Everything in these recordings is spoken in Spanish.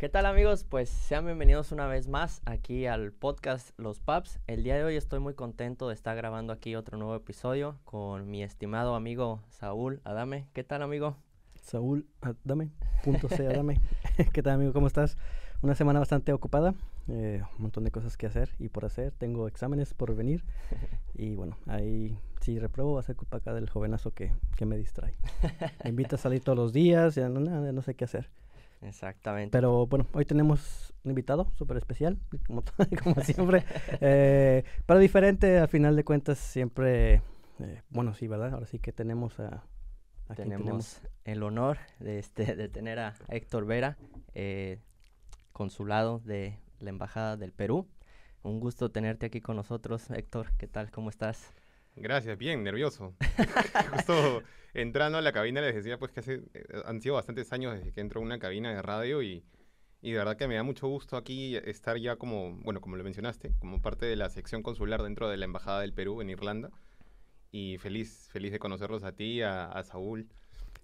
¿Qué tal amigos? Pues sean bienvenidos una vez más aquí al podcast Los Pubs. El día de hoy estoy muy contento de estar grabando aquí otro nuevo episodio con mi estimado amigo Saúl Adame. ¿Qué tal amigo? Saúl Adame, punto C Adame. ¿Qué tal amigo? ¿Cómo estás? Una semana bastante ocupada, eh, un montón de cosas que hacer y por hacer. Tengo exámenes por venir y bueno, ahí si repruebo va a ser culpa acá del jovenazo que, que me distrae. Me invita a salir todos los días, ya no, no, no sé qué hacer. Exactamente. Pero bueno, hoy tenemos un invitado súper especial, como, como siempre. eh, pero diferente, al final de cuentas, siempre. Eh, bueno, sí, ¿verdad? Ahora sí que tenemos a. a tenemos, tenemos, el honor de, este, de tener a Héctor Vera, eh, consulado de la Embajada del Perú. Un gusto tenerte aquí con nosotros, Héctor. ¿Qué tal? ¿Cómo estás? Gracias, bien, nervioso. Justo entrando a la cabina les decía pues que hace, eh, han sido bastantes años desde que entro a una cabina de radio y, y de verdad que me da mucho gusto aquí estar ya como, bueno, como lo mencionaste, como parte de la sección consular dentro de la Embajada del Perú en Irlanda. Y feliz, feliz de conocerlos a ti, a, a Saúl.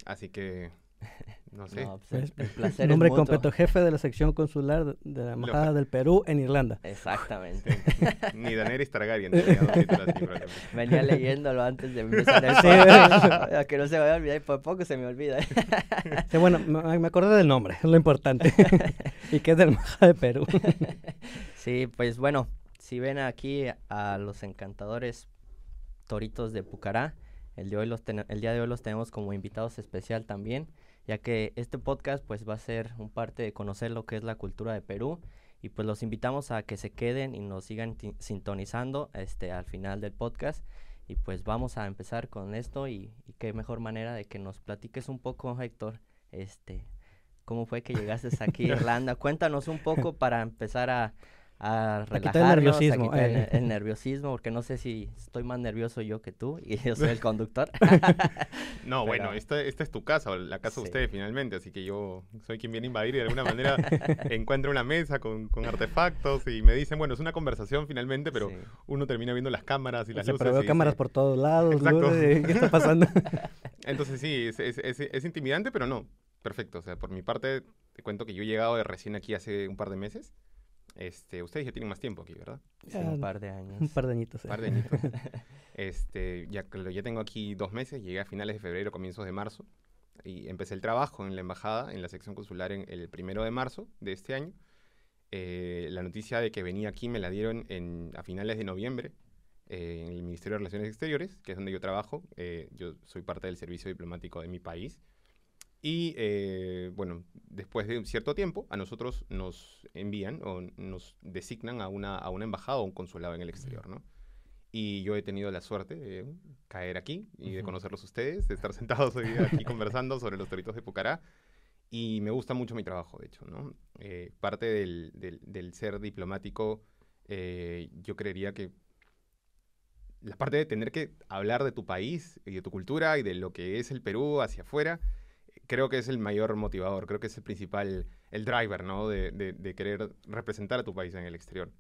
Así que no sé. No, pues el, el placer Nombre completo, jefe de la sección consular de la Embajada del Perú en Irlanda. Exactamente. Ni Daenerys Targaryen. Venía leyéndolo antes de empezar el sí, que no se vaya a olvidar, por poco se me olvida. sí, bueno, me, me acordé del nombre, es lo importante. y que es de la Embajada de Perú. sí, pues bueno, si ven aquí a los encantadores toritos de Pucará, el, de hoy los el día de hoy los tenemos como invitados especial también ya que este podcast pues va a ser un parte de conocer lo que es la cultura de Perú. Y pues los invitamos a que se queden y nos sigan sintonizando este al final del podcast. Y pues vamos a empezar con esto y, y, qué mejor manera de que nos platiques un poco Héctor este cómo fue que llegaste aquí a Irlanda. Cuéntanos un poco para empezar a, a relajarnos, el nerviosismo, a eh. el, el, nerviosismo, porque no sé si estoy más nervioso yo que tú y yo soy el conductor. no, Pero, bueno, esta, esta, es tu casa, la casa sí. de ustedes finalmente, así que yo soy quien viene a invadir y de alguna manera encuentro una mesa con, con, artefactos y me dicen, bueno, es una conversación finalmente, pero sí. uno termina viendo las cámaras y las o sea, luces. Pero veo y cámaras dice, por todos lados, Exacto. ¿qué está pasando? Entonces sí, es, es, es, es intimidante, pero no, perfecto. O sea, por mi parte, te cuento que yo he llegado de recién aquí hace un par de meses. Este, ustedes ya tienen más tiempo aquí, ¿verdad? Sí, un par de años. Un par de añitos. Un par de añitos. este, ya, ya tengo aquí dos meses, llegué a finales de febrero, comienzos de marzo, y empecé el trabajo en la embajada, en la sección consular, en el primero de marzo de este año. Eh, la noticia de que venía aquí me la dieron en, a finales de noviembre eh, en el Ministerio de Relaciones Exteriores, que es donde yo trabajo. Eh, yo soy parte del servicio diplomático de mi país. Y eh, bueno, después de un cierto tiempo, a nosotros nos envían o nos designan a una, a una embajada o un consulado en el exterior, ¿no? Y yo he tenido la suerte de caer aquí y de conocerlos ustedes, de estar sentados hoy aquí conversando sobre los toritos de Pucará. Y me gusta mucho mi trabajo, de hecho, ¿no? Eh, parte del, del, del, ser diplomático, eh, yo creería que la parte de tener que hablar de tu país y de tu cultura y de lo que es el Perú hacia afuera, creo que es el mayor motivador, creo que es el principal, el driver, ¿no? De, de, de querer representar a tu país en el exterior.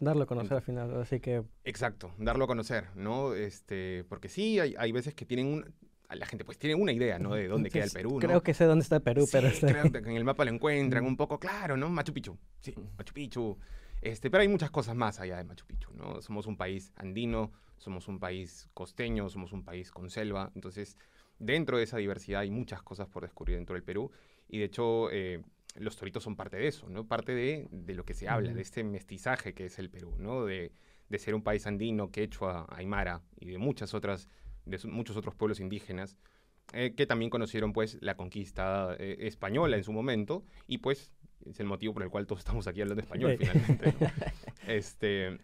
Darlo a conocer al final, así que... Exacto, darlo a conocer, ¿no? Este, porque sí, hay, hay veces que tienen un... La gente pues tiene una idea, ¿no? De dónde queda el Perú, Creo ¿no? que sé dónde está el Perú, sí, pero... Está... creo que en el mapa lo encuentran un poco, claro, ¿no? Machu Picchu, sí, Machu Picchu. Este, pero hay muchas cosas más allá de Machu Picchu, ¿no? Somos un país andino, somos un país costeño, somos un país con selva, entonces dentro de esa diversidad hay muchas cosas por descubrir dentro del Perú y de hecho eh, los toritos son parte de eso, ¿no? Parte de, de lo que se habla, mm. de este mestizaje que es el Perú, ¿no? De, de ser un país andino, quechua, aymara y de muchas otras, de muchos otros pueblos indígenas eh, que también conocieron pues la conquista eh, española en su momento y pues es el motivo por el cual todos estamos aquí hablando español finalmente, ¿no? este,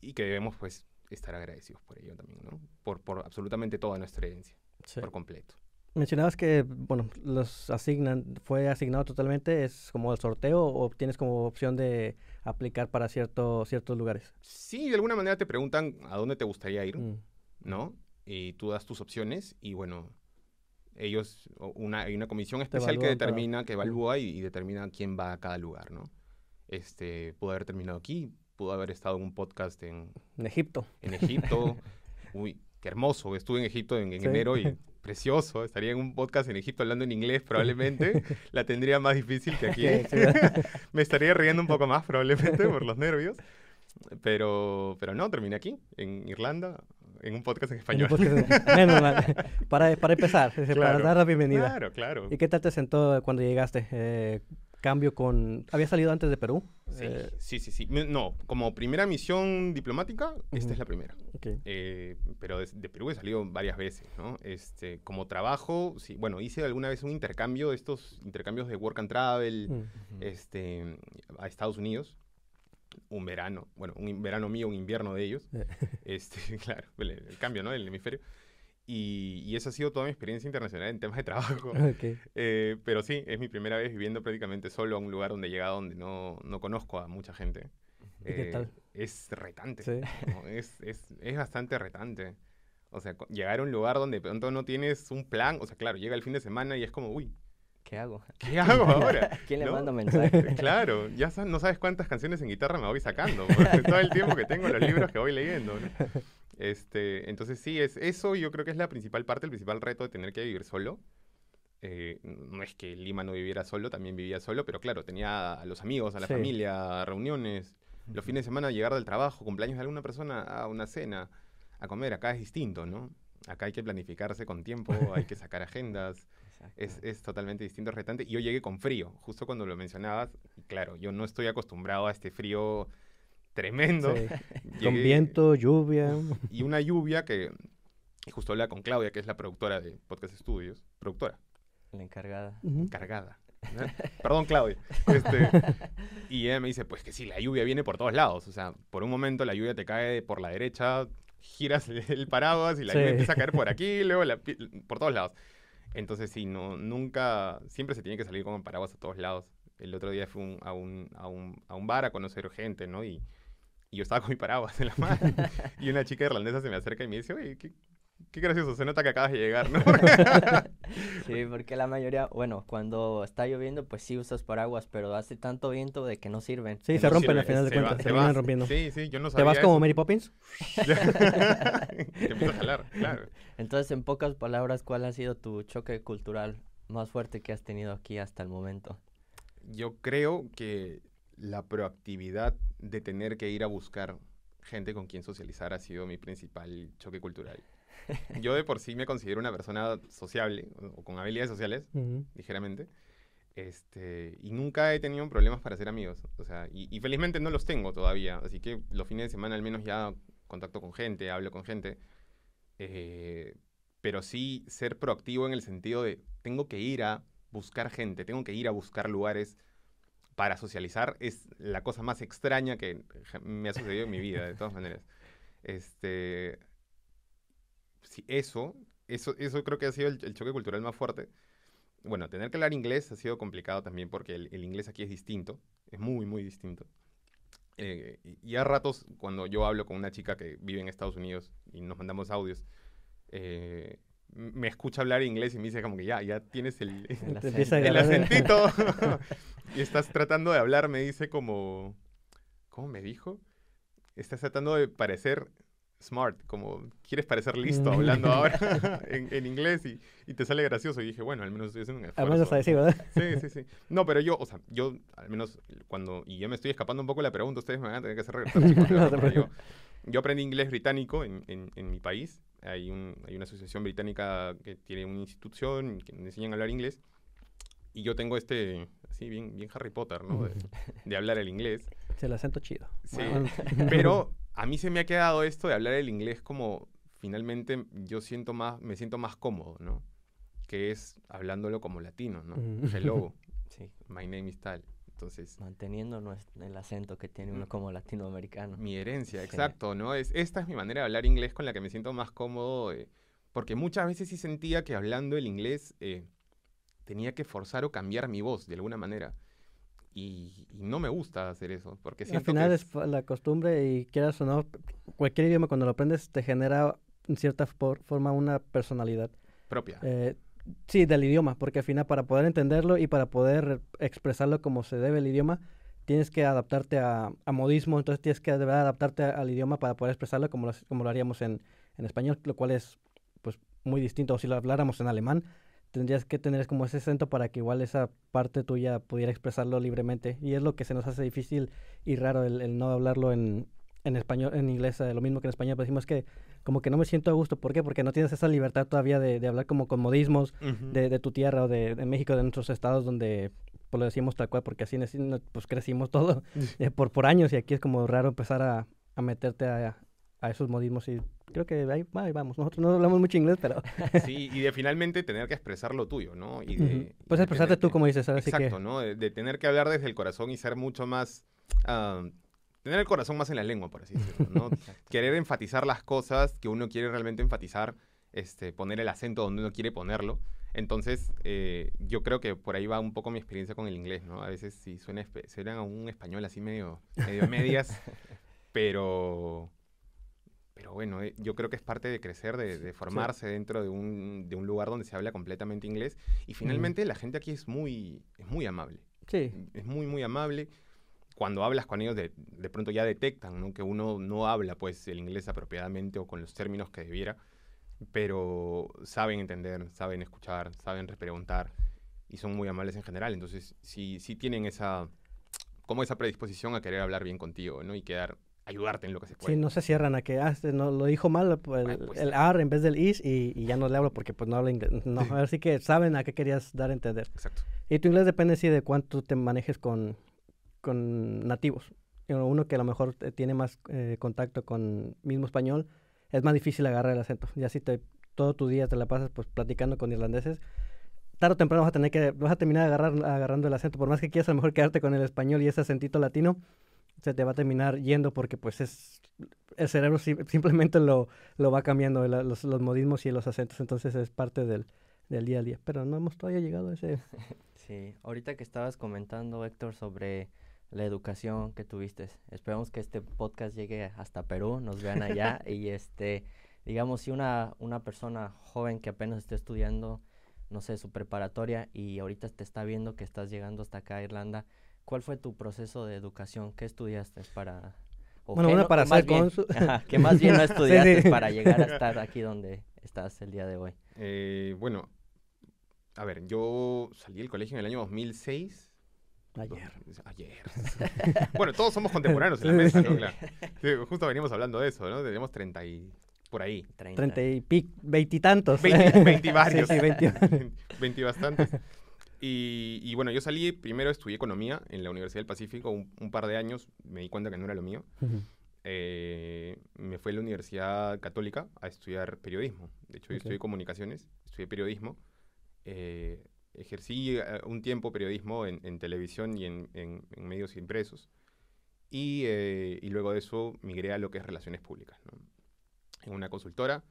y que debemos pues estar agradecidos por ello también, ¿no? Por, por absolutamente toda nuestra herencia sí. por completo. Mencionabas que, bueno, los asignan, fue asignado totalmente, ¿es como el sorteo o tienes como opción de aplicar para cierto, ciertos lugares? Sí, de alguna manera te preguntan a dónde te gustaría ir, mm. ¿no? Y tú das tus opciones y bueno, ellos, una, hay una comisión especial que determina, para... que evalúa y, y, determina quién va a cada lugar, ¿no? Este, pudo haber terminado aquí, pudo haber estado en un podcast en... En Egipto. En Egipto. Uy, qué hermoso, estuve en Egipto en, en Sí. enero y precioso, estaría en un podcast en Egipto hablando en inglés probablemente, la tendría más difícil que aquí. Me estaría riendo un poco más probablemente por los nervios, pero, pero no, terminé aquí, en Irlanda, en un podcast en español. podcast Menos mal. Para, para empezar, para dar la bienvenida. Claro, claro. ¿Y qué tal te sentó cuando llegaste? Eh, cambio con... ¿Había salido antes de Perú? Sí, Eh, sí, sí, sí. No, como primera misión diplomática, esta Ujú. es la primera. ok. Eh, pero de, de Perú he salido varias veces, ¿no? Este, como trabajo, sí, bueno, hice alguna vez un intercambio, estos intercambios de work and travel, Mm. Ujú. este, a Estados Unidos, un verano, bueno, un verano mío, un invierno de ellos, Eh. este, claro, el, el cambio, ¿no? El hemisferio. Y, y esa ha sido toda mi experiencia internacional en temas de trabajo. Ok. Eh, pero sí, es mi primera vez viviendo prácticamente solo a un lugar donde he llegado donde no, no conozco a mucha gente. ¿Y qué Eh, tal? Es retante. Sí. ¿no? Es, es, es bastante retante. O sea, llegar a un lugar donde de pronto no tienes un plan, o sea, claro, llega el fin de semana y es como, uy, ¿Qué hago? ¿qué hago ahora? ¿Quién le ¿No? manda mensaje? Claro, ya sa- no sabes cuántas canciones en guitarra me voy sacando, porque todo el tiempo que tengo los libros que voy leyendo. ¿no? Este, entonces sí, es eso yo creo que es la principal parte, el principal reto de tener que vivir solo. Eh, no es que Lima no viviera solo, también vivía solo, pero claro, tenía a los amigos, a la Sí. familia, reuniones, los fines de semana llegar del trabajo, cumpleaños de alguna persona, a una cena, a comer. Acá es distinto, ¿no? Acá hay que planificarse con tiempo, hay que sacar agendas, es, es totalmente distinto, retante. Y yo llegué con frío, justo cuando lo mencionabas. Y claro, yo no estoy acostumbrado a este frío tremendo. Sí. Con viento, lluvia. Y una lluvia que... Y justo hablaba con Claudia, que es la productora de Podcast Studios. Productora, La encargada. Encargada. ¿no? Perdón, Claudia. Este, y ella me dice, pues que sí, la lluvia viene por todos lados. O sea, por un momento la lluvia te cae por la derecha, giras el paraguas y la Sí. lluvia empieza a caer por aquí, luego la por todos lados. Entonces sí, no, nunca, siempre se tiene que salir con el paraguas a todos lados. El otro día fui un- a, un, a, un, a un bar a conocer gente, ¿no? Y, y yo estaba con mi paraguas en la mano. y una chica irlandesa se me acerca y me dice, oye, qué, qué gracioso, se nota que acabas de llegar, ¿no? Sí, porque la mayoría, bueno, cuando está lloviendo, pues sí usas paraguas, pero hace tanto viento de que no sirven. Sí, Que se no rompen sirve, al final de cuentas. se Se terminan va. rompiendo. Sí, sí, yo no ¿Te sabía vas como. Mary Poppins? Te empieza a jalar, claro. Entonces, en pocas palabras, ¿cuál ha sido tu choque cultural más fuerte que has tenido aquí hasta el momento? Yo creo que la proactividad de tener que ir a buscar gente con quien socializar ha sido mi principal choque cultural. Yo de por sí me considero una persona sociable o con habilidades sociales, ligeramente. Este, y nunca he tenido problemas para ser amigos. O sea, y, y felizmente no los tengo todavía. Así que los fines de semana al menos ya contacto con gente, hablo con gente. Eh, pero sí ser proactivo en el sentido de tengo que ir a buscar gente, tengo que ir a buscar lugares para socializar. Es la cosa más extraña que me ha sucedido en mi vida, de todas maneras. Este, sí, eso, eso, eso creo que ha sido el, el choque cultural más fuerte. Bueno, tener que hablar inglés ha sido complicado también porque el, el inglés aquí es distinto, es muy, muy distinto. Eh, y- a ratos, cuando yo hablo con una chica que vive en Estados Unidos y nos mandamos audios, eh, me escucha hablar inglés y me dice como que ya, ya tienes el, El el acentito. y estás tratando de hablar, me dice como... ¿Cómo me dijo? Estás tratando de parecer smart, como quieres parecer listo Mm. hablando ahora en, en inglés y, y te sale gracioso. Y dije, bueno, al menos estoy haciendo un Al menos esfuerzo. ahí sí, ¿verdad? Sí, sí, sí. No, pero yo, o sea, yo al menos cuando, y ya me estoy escapando un poco la pregunta, ustedes me van a tener que hacer regresar, chicos, No pero yo, yo aprendí inglés británico en, en, en mi país. Hay, un, hay una asociación británica que tiene una institución que me enseñan a hablar inglés. Y yo tengo este, así, bien, bien Harry Potter, ¿no? De, de hablar el inglés. Es el acento chido. Sí, Bueno. pero a mí se me ha quedado esto de hablar el inglés como finalmente yo siento más, me siento más cómodo, ¿no? Que es hablándolo como latino, ¿no? Ujú. Hello, Sí, my name is tal. Entonces, manteniendo nues- el acento que tiene uno Mm. como latinoamericano. mi herencia, Sí. exacto, ¿no? Es, esta es mi manera de hablar inglés con la que me siento más cómodo, eh, porque muchas veces sí sentía que hablando el inglés eh, tenía que forzar o cambiar mi voz de alguna manera. Y, y no me gusta hacer eso, porque Al final que es fa- la costumbre y quieras o no, cualquier idioma cuando lo aprendes te genera en cierta for- forma una personalidad. propia. Eh, sí, del idioma, porque al final para poder entenderlo y para poder expresarlo como se debe el idioma, tienes que adaptarte a, a modismo, entonces tienes que de verdad adaptarte a- al idioma para poder expresarlo como lo, como lo haríamos en, en español, lo cual es pues muy distinto. O si lo habláramos en alemán, tendrías que tener como ese acento para que igual esa parte tuya pudiera expresarlo libremente. Y es lo que se nos hace difícil y raro el, no hablarlo en, en, español, en inglés, eh, lo mismo que en español, pero decimos que como que no me siento a gusto. ¿Por qué? Porque no tienes esa libertad todavía de, de hablar como con modismos de, de, tu tierra o de, de, México, de nuestros estados donde pues lo decimos tal cual, porque así pues crecimos todo eh, por, por años y aquí es como raro empezar a, a meterte a, a esos modismos y creo que ahí, vamos. Nosotros no hablamos mucho inglés, pero... sí, y de finalmente tener que expresar lo tuyo, ¿no? Y de, Puedes expresarte tú, como dices, ahora Exacto, ¿no? De, tener que hablar desde el corazón y ser mucho más... Uh, tener el corazón más en la lengua, por así decirlo, ¿no? Querer enfatizar las cosas que uno quiere realmente enfatizar, este, poner el acento donde uno quiere ponerlo. Entonces, eh, yo creo que por ahí va un poco mi experiencia con el inglés, ¿no? A veces sí suena, suena a un español así medio, medio medias, pero pero bueno, eh, yo creo que es parte de crecer, de, formarse dentro de un, de un, lugar donde se habla completamente inglés. Y finalmente la gente aquí es muy, es muy amable. Sí. Es muy, muy amable. Cuando hablas con ellos, de, de pronto ya detectan ¿no? que uno no habla pues el inglés apropiadamente o con los términos que debiera, pero saben entender, saben escuchar, saben preguntar y son muy amables en general. Entonces, sí, sí tienen esa, como esa predisposición a querer hablar bien contigo ¿no? y quedar ayudarte en lo que se puede. Sí, no se cierran a que, ah, este no, lo dijo mal, pues, pues el AR en vez del IS y, ya no le hablo porque pues no hablo inglés. No, así que saben a qué querías dar a entender. Exacto. Y tu inglés depende sí de cuánto te manejes con, con nativos. Uno que a lo mejor tiene más eh, contacto con mismo español, es más difícil agarrar el acento. Ya si te, todo tu día te la pasas pues platicando con irlandeses, tarde o temprano vas a tener que, vas a terminar agarrar, agarrando el acento. Por más que quieras a lo mejor quedarte con el español y ese acentito latino, se te va a terminar yendo porque pues es el cerebro simplemente lo, lo va cambiando los, los, modismos y los acentos, entonces es parte del, del día a día. Pero no hemos todavía llegado a ese... Sí, ahorita que estabas comentando, Héctor, sobre la educación que tuviste, esperamos que este podcast llegue hasta Perú, nos vean allá y este, digamos, si una, una persona joven que apenas esté estudiando, no sé, su preparatoria y ahorita te está viendo que estás llegando hasta acá a Irlanda, ¿Cuál fue tu proceso de educación? ¿Qué estudiaste para...? bueno, una para ser cónsul. que más bien no estudiaste para llegar a estar aquí donde estás el día de hoy. Eh, bueno, a ver, yo salí del colegio en el año 2006. Ayer. Ayer. bueno, todos somos contemporáneos en la mesa, ¿no? Claro. justo venimos hablando de eso, ¿no? Tenemos 30 y... por ahí. 30, y pic, veintitantos. Veinti, varios. Sí, sí, veinti bastantes. Y, bueno, yo salí, primero estudié economía en la Universidad del Pacífico un, par de años, me di cuenta que no era lo mío. Eh, me fui a la Universidad Católica a estudiar periodismo. De hecho, yo estudié comunicaciones, estudié periodismo. Eh, ejercí eh, un tiempo periodismo en, televisión y en, medios impresos. Y, y, luego de eso migré a lo que es relaciones públicas. En una consultora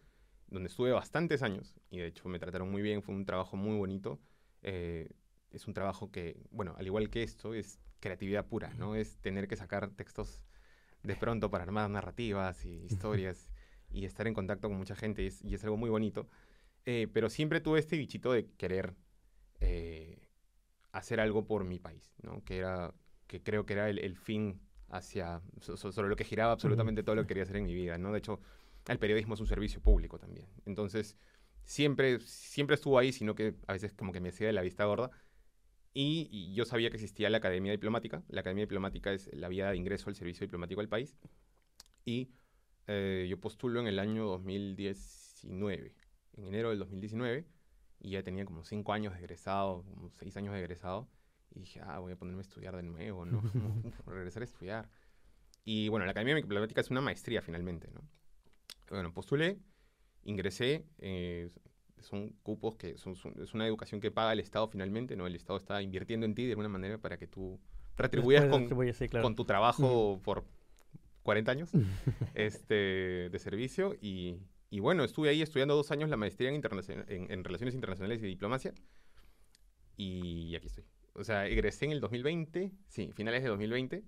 donde estuve bastantes años y de hecho me trataron muy bien, fue un trabajo muy bonito es un trabajo que, bueno, al igual que esto, es creatividad pura, ¿no? Es tener que sacar textos de pronto para armar narrativas y historias y estar en contacto con mucha gente y es, y es algo muy bonito. Eh, pero siempre tuve este bichito de querer eh, hacer algo por mi país, ¿no? Que, era, que creo que era el, fin hacia, sobre lo que giraba absolutamente todo lo que quería hacer en mi vida, ¿no? De hecho, el periodismo es un servicio público también. Entonces, siempre, siempre estuvo ahí, sino que a veces como que me hacía de la vista gorda y, yo sabía que existía la Academia Diplomática. La Academia Diplomática es la vía de ingreso al servicio diplomático del país. Y eh, yo postulo en el año 2019, en enero del 2019, y ya tenía como cinco años de egresado, como seis años de egresado. Y dije, ah, voy a ponerme a estudiar de nuevo, ¿no? regresar a estudiar. Y bueno, la Academia Diplomática es una maestría finalmente, ¿no? Bueno, postulé, ingresé, eh, son cupos que son, es una educación que paga el Estado finalmente, ¿no? El Estado está invirtiendo en ti de alguna manera para que tú retribuyas con, con, tu trabajo por 40 años este, de servicio. Y, y, bueno, estuve ahí estudiando dos años la maestría en, en, en, Relaciones Internacionales y Diplomacia. Y aquí estoy. O sea, egresé en el 2020, sí, finales de 2020.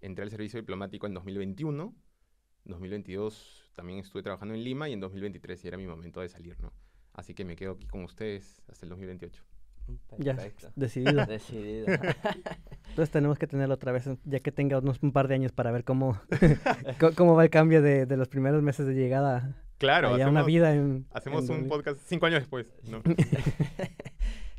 Entré al servicio diplomático en 2021. 2022 también estuve trabajando en Lima y en 2023 ya era mi momento de salir, ¿no? Así que me quedo aquí con ustedes hasta el 2028. Ya, decidido. decidido. Entonces tenemos que tenerlo otra vez, ya que tenga unos un par de años para ver cómo, cómo va el cambio de, de, los primeros meses de llegada Claro, allá una hacemos- vida en... Hacemos en un podcast cinco años después, ¿no?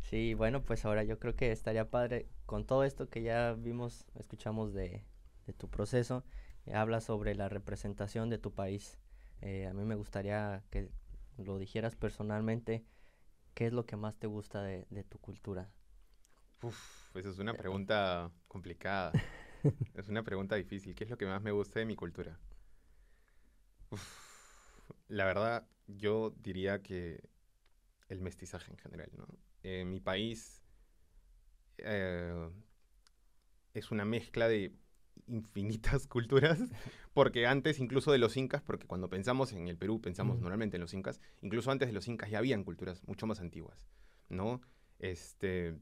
Sí, bueno, pues ahora yo creo que estaría padre con todo esto que ya vimos, escuchamos de, de tu proceso, eh, habla sobre la representación de tu país. Eh, a mí me gustaría que lo dijeras personalmente, ¿qué es lo que más te gusta de, de tu cultura? Uf, esa es una pregunta complicada. Es una pregunta difícil. ¿Qué es lo que más me gusta de mi cultura? Uf, la verdad, yo diría que el mestizaje en general, ¿no? Eh, mi país eh, es una mezcla de infinitas culturas, porque antes incluso de los incas, porque cuando pensamos en el Perú, pensamos normalmente en los incas, incluso antes de los incas ya habían culturas mucho más antiguas, ¿no? Este,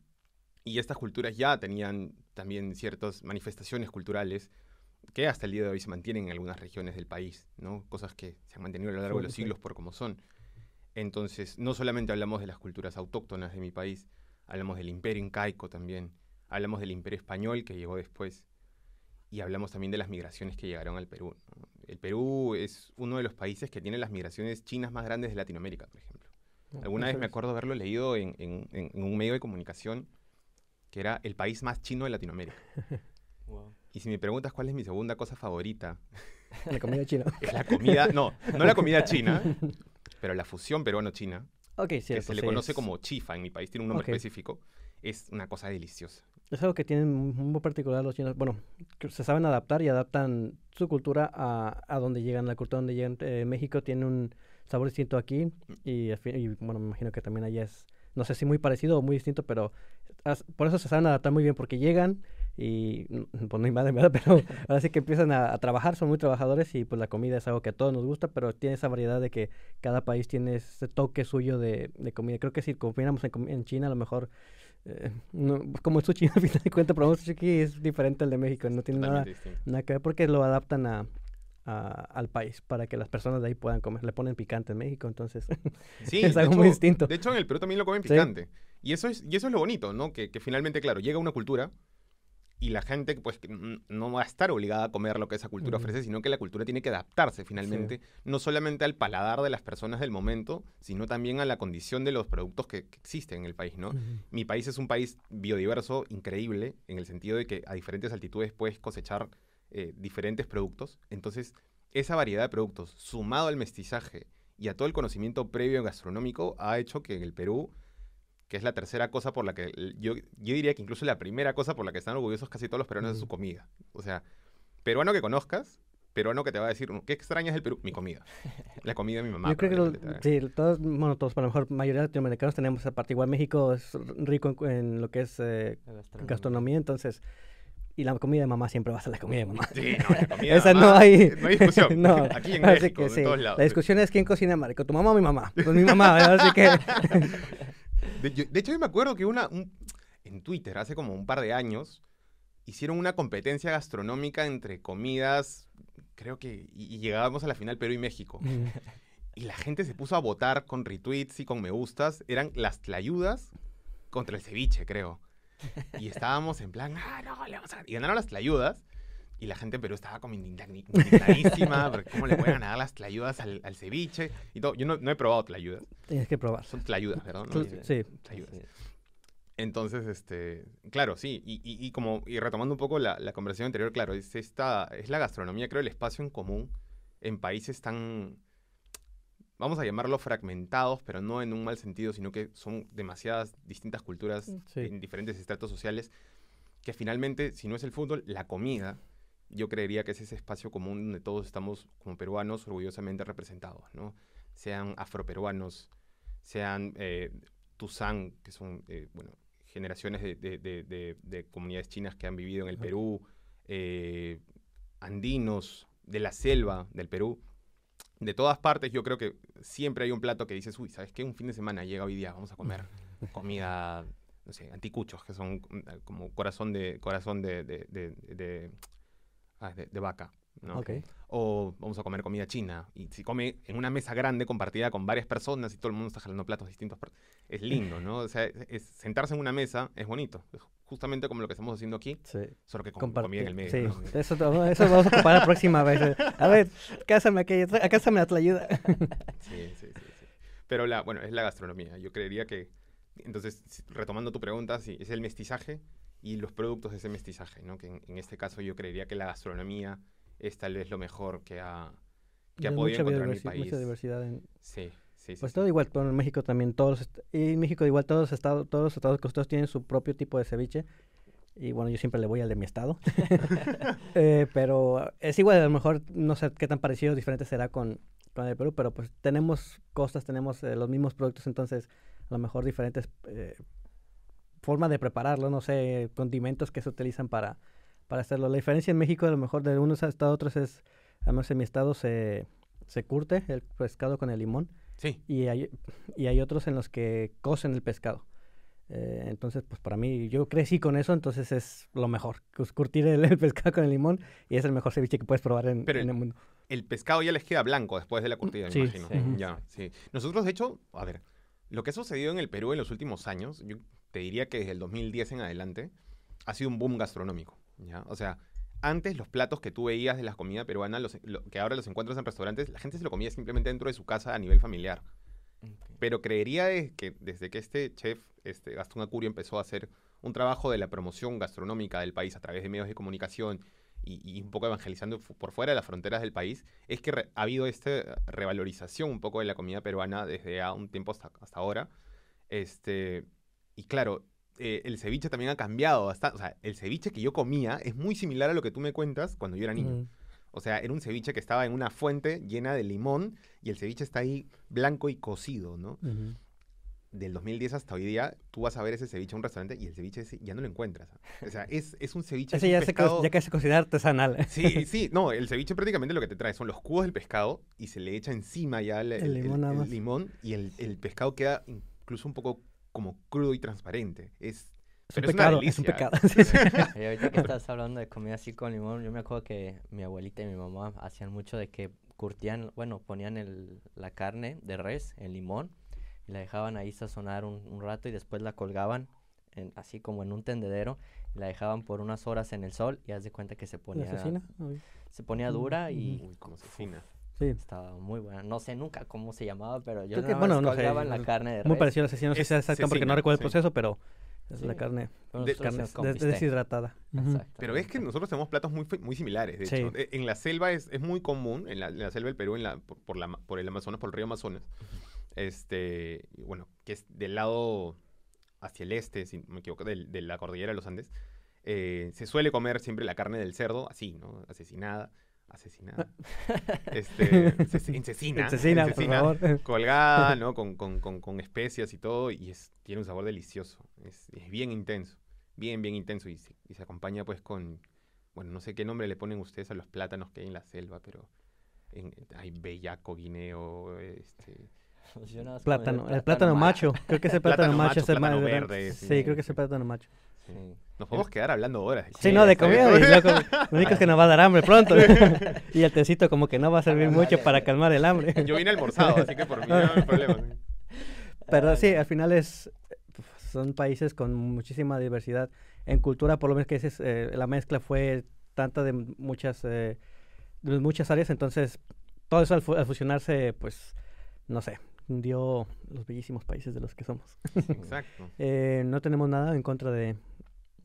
y estas culturas ya tenían también ciertas manifestaciones culturales que hasta el día de hoy se mantienen en algunas regiones del país, ¿no? Cosas que se han mantenido a lo largo de los Sí, sí. siglos por como son. Entonces, no solamente hablamos de las culturas autóctonas de mi país, hablamos del imperio incaico también, hablamos del imperio español que llegó después, y hablamos también de las migraciones que llegaron al Perú. ¿no? El Perú es uno de los países que tiene las migraciones chinas más grandes de Latinoamérica, por ejemplo. Alguna vez me acuerdo haberlo leído en, en- un medio de comunicación que era el país más chino de Latinoamérica. Y si me preguntas cuál es mi segunda cosa favorita, La comida china. es la comida, no, no la comida china, pero la fusión peruano-china, Ok, que se le conoce es- como chifa en mi país, tiene un nombre específico, es una cosa deliciosa. Es algo que tienen muy particular los chinos. Bueno, se saben adaptar y adaptan su cultura a, a donde llegan. La cultura donde llegan. Eh, México tiene un sabor distinto aquí y, y, bueno, me imagino que también allá es, no sé si muy parecido o muy distinto, pero por eso se saben adaptar muy bien porque llegan y, pues no hay madre, ¿verdad? Pero ahora sí que empiezan a, trabajar, son muy trabajadores y pues la comida es algo que a todos nos gusta, pero tiene esa variedad de que cada país tiene ese toque suyo de, de comida. Creo que si comiéramos en, en China, a lo mejor eh, no, como el sushi, al final de cuentas, pero el sushi es diferente al de México, no tiene nada, nada que ver porque lo adaptan a, a- al país para que las personas de ahí puedan comer. Le ponen picante en México, entonces Sí, es algo hecho- muy distinto. De hecho, en el Perú también lo comen Sí. picante. Y eso es, y eso es lo bonito, ¿no? Que, que finalmente, claro, llega una cultura y la gente, pues, no va a estar obligada a comer lo que esa cultura ofrece, sino que la cultura tiene que adaptarse finalmente, no solamente al paladar de las personas del momento, sino también a la condición de los productos que, que existen en el país, ¿no? Mi país es un país biodiverso, increíble, en el sentido de que a diferentes altitudes puedes cosechar eh, diferentes productos. Entonces, esa variedad de productos, sumado al mestizaje y a todo el conocimiento previo gastronómico, ha hecho que en el Perú, que es la tercera cosa por la que, yo, yo diría que incluso la primera cosa por la que están orgullosos casi todos los peruanos es su comida. O sea, peruano que conozcas, peruano que te va a decir, ¿qué extrañas del Perú? Mi comida. La comida de mi mamá. Yo creo que lo- sí, todos, bueno, todos, a lo mejor mayoría de latinoamericanos tenemos esa parte. Igual México es rico en, en lo que es eh, gastronomía. gastronomía, entonces, y la comida de mamá siempre va a ser la comida de mamá. Sí, no, la comida de Esa no mamá, hay. No hay discusión. No, Aquí en así México, que en sí, todos lados. La discusión es quién cocina, marico, tu mamá o mi mamá. Pues mi mamá, ¿verdad? Así que De, yo- de hecho, yo me acuerdo que una, un- en Twitter, hace como un par de años, hicieron una competencia gastronómica entre comidas, creo que, y, y llegábamos a la final Perú y México. Y la gente se puso a votar con retweets y con me gustas. Eran las tlayudas contra el ceviche, creo. Y estábamos en plan, ah, no, le vamos a ganar". Y ganaron las tlayudas. Y la gente en Perú estaba como indignadísima, porque cómo le pueden ganar las tlayudas al, al ceviche y todo. Yo no, no he probado tlayudas. tienes que probar. Son tlayudas, ¿verdad? ¿No? Sí. Tlayudas. Sí. Entonces, este, claro, sí, y, y- y como, y retomando un poco la, la conversación anterior, claro, es esta, es la gastronomía, creo, el espacio en común en países tan, vamos a llamarlo fragmentados, pero no en un mal sentido, sino que son demasiadas distintas culturas Mm, Sí. en diferentes estratos sociales, que finalmente, si no es el fútbol, la comida, yo creería que es ese espacio común donde todos estamos como peruanos orgullosamente representados, ¿no? Sean afroperuanos, sean eh, Tuzán, que son, eh, bueno, generaciones de, de- de- de- de comunidades chinas que han vivido en el. Perú, eh, andinos, de la selva del Perú. De todas partes, yo creo que siempre hay un plato que dices, uy, ¿sabes qué? Un fin de semana llega hoy día, vamos a comer comida, no sé, anticuchos, que son mm, como corazón de, corazón de, de, de- de- ah, de, de vaca, ¿no? Ok. O vamos a comer comida china. Y si come en una mesa grande compartida con varias personas y todo el mundo está jalando platos distintos, es lindo, ¿no? O sea, es- es- sentarse en una mesa es bonito. Es justamente como lo que estamos haciendo aquí, Sí. solo que con comida en el medio. Sí, ¿no? eso, eso vamos a ocupar la próxima vez. A ver, cásame aquí, cásame la ayuda. Sí, sí, sí, sí. Pero la, bueno, es la gastronomía. Yo creería que, entonces, retomando tu pregunta, sí, es el mestizaje y los productos de ese mestizaje, ¿no? Que en, en este caso yo creería que la gastronomía es tal vez lo mejor que ha, que ha podido encontrar mi diversi- país. Mucha diversidad en, Sí, sí, sí. Pues sí. todo igual, bueno, en México también, todos y en México igual todos los estados, todos los estados costeros tienen su propio tipo de ceviche. Y bueno, yo siempre le voy al de mi estado. Eh, pero es igual, a lo mejor no sé qué tan parecido o diferente será con, con el Perú, pero pues tenemos costas, tenemos eh, los mismos productos, entonces a lo mejor diferentes eh, formas de prepararlo, no sé, condimentos que se utilizan para, para hacerlo. La diferencia en México a lo mejor de unos estados a otros es, además en mi estado se, se curte el pescado con el limón Sí, y hay, y hay otros en los que cocen el pescado. Eh, entonces, pues para mí, yo crecí con eso, entonces es lo mejor. Curtir el, el pescado con el limón y es el mejor ceviche que puedes probar en, Pero en el- mundo. el pescado ya les queda blanco después de la curtida, Sí, me imagino. sí. Ya, sí. Nosotros, de hecho, a ver, lo que ha sucedido en el Perú en los últimos años, yo te diría que desde el 2010 en adelante, ha sido un boom gastronómico, ¿ya? O sea, antes los platos que tú veías de la comida peruana, los- lo- que ahora los encuentras en restaurantes, la gente se lo comía simplemente dentro de su casa a nivel familiar. Pero creería de que desde que este chef, este Gastón Acurio, empezó a hacer un trabajo de la promoción gastronómica del país a través de medios de comunicación y, y un poco evangelizando por fuera de las fronteras del país, es que re- ha habido esta revalorización un poco de la comida peruana desde a un tiempo hasta, hasta ahora. Este, y claro, eh, el ceviche también ha cambiado bastante. O sea, el ceviche que yo comía es muy similar a lo que tú me cuentas cuando yo era niño. O sea, era un ceviche que estaba en una fuente llena de limón y el ceviche está ahí blanco y cocido, ¿no? Del 2010 hasta hoy día, tú vas a ver ese ceviche en un restaurante y el ceviche ese ya no lo encuentras. O sea, es, es un ceviche. Ese ya, se, pescado- ya que se considera artesanal. Sí, sí, no, el ceviche prácticamente lo que te trae son los cubos del pescado y se le echa encima ya el, El limón nada más. limón y el, el pescado queda incluso un poco como crudo y transparente. Es, Es un pero pecado, es un delicia. pecado. Y ahorita que estás hablando de comida así con limón, yo me acuerdo que mi abuelita y mi mamá hacían mucho de que curtían, bueno, ponían el, la carne de res en limón y la dejaban ahí sazonar un, un rato y después la colgaban en- así como en un tendedero y la dejaban por unas horas en el sol y haz de cuenta que se ¿La ponía, se ponía dura y Uy, cómo se fina. Sí. estaba muy buena. No sé nunca cómo se llamaba, pero yo Creo que, bueno, no sé, la es carne de Muy res. parecido al asesino, no sé Es si sea exacto porque no recuerdo el proceso, pero es la carne, de- des- deshidratada. Exacto. Pero es que nosotros tenemos platos muy, muy similares, de Sí. hecho. E- En la selva es, es muy común, en la, en la selva del Perú, en la, por, por la, por el Amazonas, por el río Amazonas, este, bueno, que es del lado hacia el este, si no me equivoco, del- de, la cordillera de los Andes, eh, se suele comer siempre la carne del cerdo, así, ¿no? Asesinada, asesinada, este, en por favor. colgada, ¿no? Con, con, con, con especias y todo, y es, tiene un sabor delicioso. Es, es bien intenso, bien, bien intenso, y se, y se acompaña pues con, bueno, no sé qué nombre le ponen ustedes a los plátanos que hay en la selva, pero en- hay bellaco, guineo, este... Plátano, el plátano macho. Creo que es el plátano, Plátano macho. macho, es el plátano más verde, Sí, sí, creo que es sí. el plátano macho. Sí. Nos podemos quedar hablando horas. Sí, no, de comida. Y loco, lo único es que nos va a dar hambre pronto. y el tecito como que no va a servir mucho para calmar el hambre. Yo vine almorzado, así que por mí no hay problema. Pero sí, al final es son países con muchísima diversidad en cultura, por lo menos que dices, eh, la mezcla fue tanta de muchas eh, de muchas áreas, entonces todo eso al, fu- al fusionarse, pues, no sé, dio los bellísimos países de los que somos. Exacto. Eh, no tenemos nada en contra de,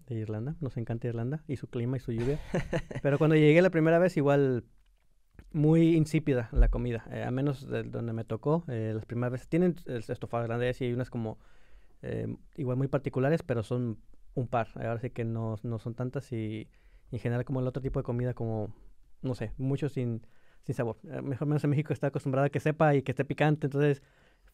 de Irlanda, nos encanta Irlanda y su clima y su lluvia, pero cuando llegué la primera vez igual muy insípida la comida, eh, a menos de donde me tocó, eh, las primeras veces. Tienen el estofado irlandés y hay unas como eh, igual muy particulares, pero son un par, ahora sí que no, no son tantas y en general como el otro tipo de comida como, no sé, mucho sin, sin sabor. Eh, mejor menos en México está acostumbrado a que sepa y que esté picante, entonces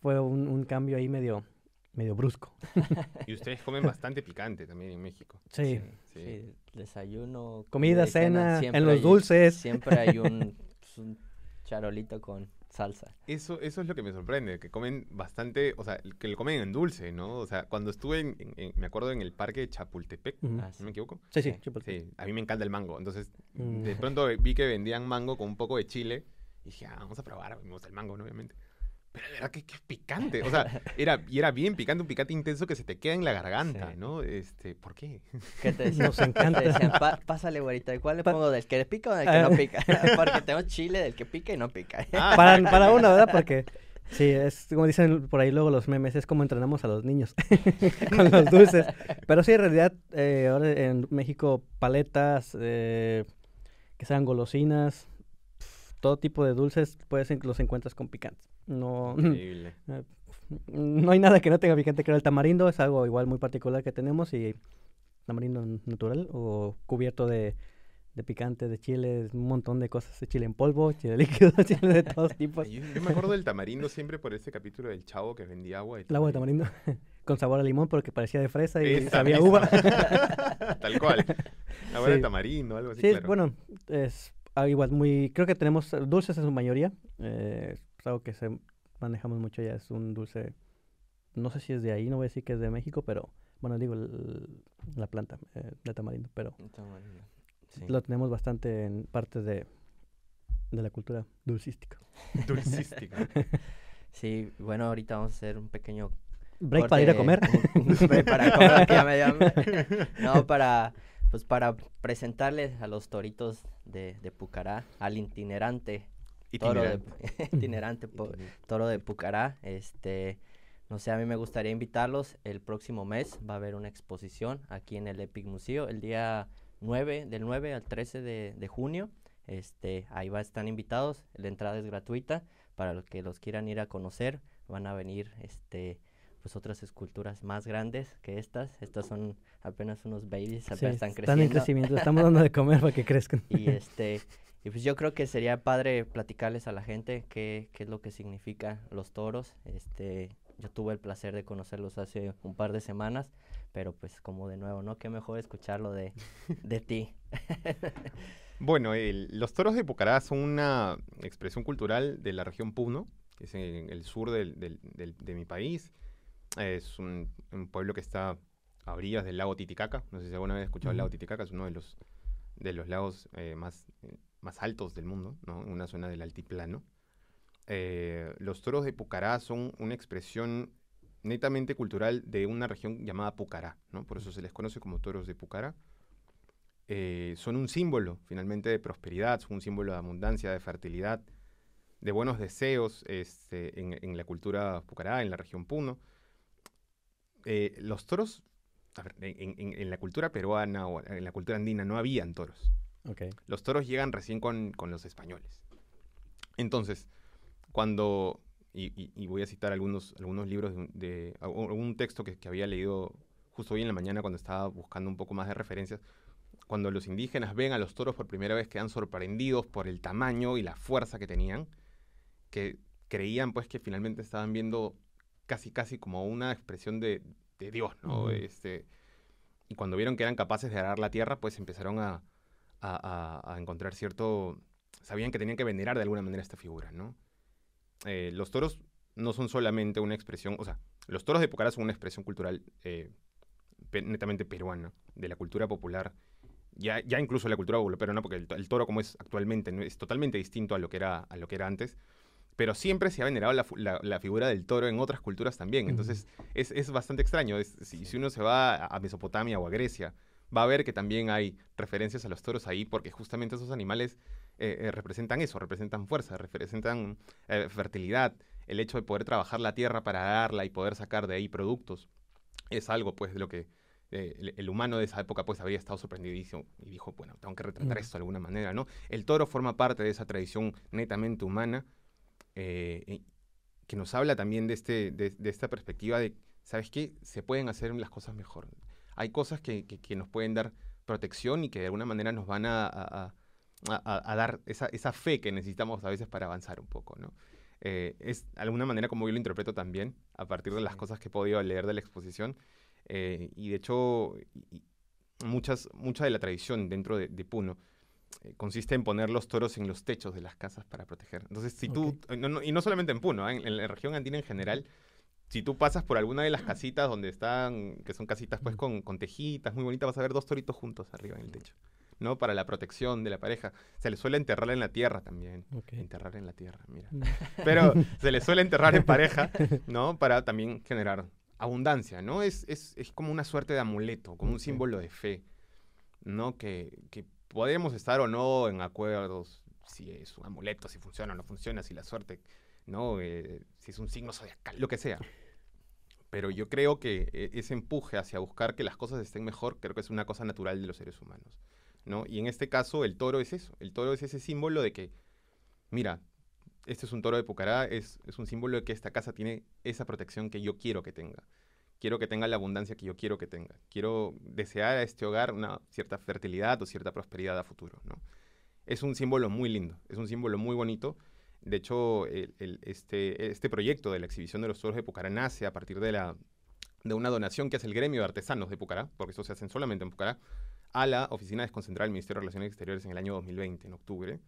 fue un, un cambio ahí medio, medio brusco. Y ustedes comen bastante picante también en México. Sí. Sí. Sí, desayuno, Comida, cena, en los hay- dulces. Siempre hay un, pues, un charolito con salsa. Eso, eso es lo que me sorprende, que comen bastante, o sea, que lo comen en dulce, ¿no? O sea, cuando estuve, en, en- me acuerdo en el parque de Chapultepec. Ah, ¿no me equivoco? Sí, sí, Sí. Chipotle. Sí, a mí me encanta el mango, entonces Mm. de pronto vi que vendían mango con un poco de chile y dije, ah, vamos a probar, me gusta el mango, ¿no? obviamente. Pero de verdad que, que es picante, o sea, era, y era bien picante, un picante intenso que se te queda en la garganta, Sí. ¿no? Este, ¿por qué? ¿Qué te decían? Nos ¿Qué encanta. Te decían, "Pa- pásale, güerita. ¿Y cuál le pongo? ¿Del que pica o del que Ah. no pica? Porque tengo chile del que pica y no pica. Ah, Para, para uno, ¿verdad? Porque sí, es como dicen por ahí luego los memes, es como entrenamos a los niños con los dulces. Pero sí, en realidad, eh, ahora en México, paletas, eh, que sean golosinas, todo tipo de dulces, puedes los encuentras con picantes. No, Increíble. no hay nada que no tenga picante, creo. El tamarindo es algo igual muy particular que tenemos y tamarindo natural o cubierto de, de picante, de chile, un montón de cosas, de chile en polvo, chile líquido, chile de todos tipos. Yo, yo me acuerdo del tamarindo siempre por ese capítulo del chavo que vendía agua. El agua de tamarindo con sabor a limón porque parecía de fresa y Esa sabía misma. uva. Tal cual. Agua de Sí. tamarindo, algo así, Sí, claro. bueno, es ah, igual muy, creo que tenemos dulces en su mayoría, eh, es algo que se manejamos mucho ya, es un dulce, no sé si es de ahí, no voy a decir que es de México, pero bueno, digo el- la planta eh, de tamarindo, pero Tamarindo. Sí. lo tenemos bastante en parte de, de la cultura dulcística. Dulcística. Sí, bueno, ahorita vamos a hacer un pequeño Break para ir a corte, comer. un- un break para comer, que ya me. No, para, pues para presentarles a los toritos de, de Pucará, al itinerante toro de, Itinerante. toro de Pucará, este, no sé, a mí me gustaría invitarlos. El próximo mes, va a haber una exposición aquí en el Epic Museo, el día 9, del 9 al 13 de, de junio, este, ahí va, están invitados, la entrada es gratuita, para los que los quieran ir a conocer, van a venir, este, pues otras esculturas más grandes que estas, estas son apenas unos babies, Sí, apenas están están creciendo. en crecimiento, estamos dando de comer para que crezcan. Y este, y pues yo creo que sería padre platicarles a la gente qué, qué es lo que significa los toros. Este, yo tuve el placer de conocerlos hace un par de semanas, pero pues como de nuevo, ¿no? Qué mejor escucharlo de, de ti. Bueno, el- los toros de Pucará son una expresión cultural de la región Puno, que es en el sur del- del- del- de mi país. Es un, un pueblo que está a orillas del lago Titicaca. No sé si alguna vez has escuchado el lago. Titicaca, es uno de los, de los lagos eh, más, eh, más altos del mundo, ¿no? En una zona del altiplano. Eh, los toros de Pucará son una expresión netamente cultural de una región llamada Pucará, ¿no? Por eso se les conoce como toros de Pucará eh, son un símbolo finalmente de prosperidad, son un símbolo de abundancia, de fertilidad, de buenos deseos este, en, en la cultura pucará, en la región Puno. Eh, los toros, a ver, en, en- en la cultura peruana o en la cultura andina no habían toros. Los toros llegan recién con, con los españoles. Entonces, cuando, y, y- y voy a citar algunos, algunos libros de, un- de a- un un texto que, que había leído justo hoy en la mañana cuando estaba buscando un poco más de referencias, cuando los indígenas ven a los toros por primera vez quedan sorprendidos por el tamaño y la fuerza que tenían, que creían pues que finalmente estaban viendo casi casi como una expresión de, de Dios, ¿no? Este, y cuando vieron que eran capaces de arar la tierra, pues empezaron a, a- a- a encontrar cierto... Sabían que tenían que venerar de alguna manera esta figura, ¿no? Eh, los toros no son solamente una expresión, o sea, los toros de Pucará son una expresión cultural eh, pe- netamente peruana, de la cultura popular, ya, ya incluso la cultura popular peruana, porque el, to- el toro como es actualmente ¿no? es totalmente distinto a lo que era, a lo que era antes, pero siempre se ha venerado la, fu- la- la figura del toro en otras culturas también, entonces es, es bastante extraño, es- si, si uno se va a a Mesopotamia o a Grecia, va a ver que también hay referencias a los toros ahí, porque justamente esos animales eh, eh, representan eso, representan fuerza, representan eh, fertilidad, el hecho de poder trabajar la tierra para darla y poder sacar de ahí productos, es algo pues de lo que el, el humano de esa época pues habría estado sorprendido y dijo, bueno, tengo que retratar esto de alguna manera, ¿no? El toro forma parte de esa tradición netamente humana eh, que nos habla también de, este, de, de esta perspectiva de, ¿sabes qué? Se pueden hacer las cosas mejor. Hay cosas que, que- que nos pueden dar protección y que de alguna manera nos van a, a- a- a- dar esa, esa fe que necesitamos a veces para avanzar un poco, ¿no? Eh, es de alguna manera como yo lo interpreto también, a partir de las Sí. cosas que he podido leer de la exposición. eh, y de hecho, y muchas, mucha de la tradición dentro de, de Puno eh, consiste en poner los toros en los techos de las casas para proteger. Entonces, si tú, eh, y no solamente en Puno, en, la región andina en general, si tú pasas por alguna de las casitas donde están, que son casitas pues con, con tejitas muy bonitas, vas a ver dos toritos juntos arriba en el techo. ¿no? Para la protección de la pareja. Se le suele enterrar en la tierra también. Enterrar en la tierra, mira. Mm. Pero se le suele enterrar en pareja, ¿no? Para también generar abundancia, ¿no? Es, es, es como una suerte de amuleto, como un símbolo de fe, ¿no? Que, que podemos estar o no en acuerdos si es un amuleto, si funciona o no funciona, si la suerte, ¿no? Eh, si es un signo zodiacal, lo que sea. Pero yo creo que eh, ese empuje hacia buscar que las cosas estén mejor, creo que es una cosa natural de los seres humanos. ¿no? Y en este caso el toro es eso, el toro es ese símbolo de que, mira, este es un toro de Pucará, es, es un símbolo de que esta casa tiene esa protección que yo quiero que tenga. Quiero que tenga la abundancia que yo quiero que tenga. Quiero desear a este hogar una cierta fertilidad o cierta prosperidad a futuro, ¿no? Es un símbolo muy lindo, es un símbolo muy bonito. De hecho, el, este, este proyecto de la exhibición de los toros de Pucará nace a partir de, la, de una donación que hace el gremio de artesanos de Pucará, porque eso se hacen solamente en Pucará, a la oficina desconcentrada del Ministerio de Relaciones Exteriores en el año 2020, en octubre.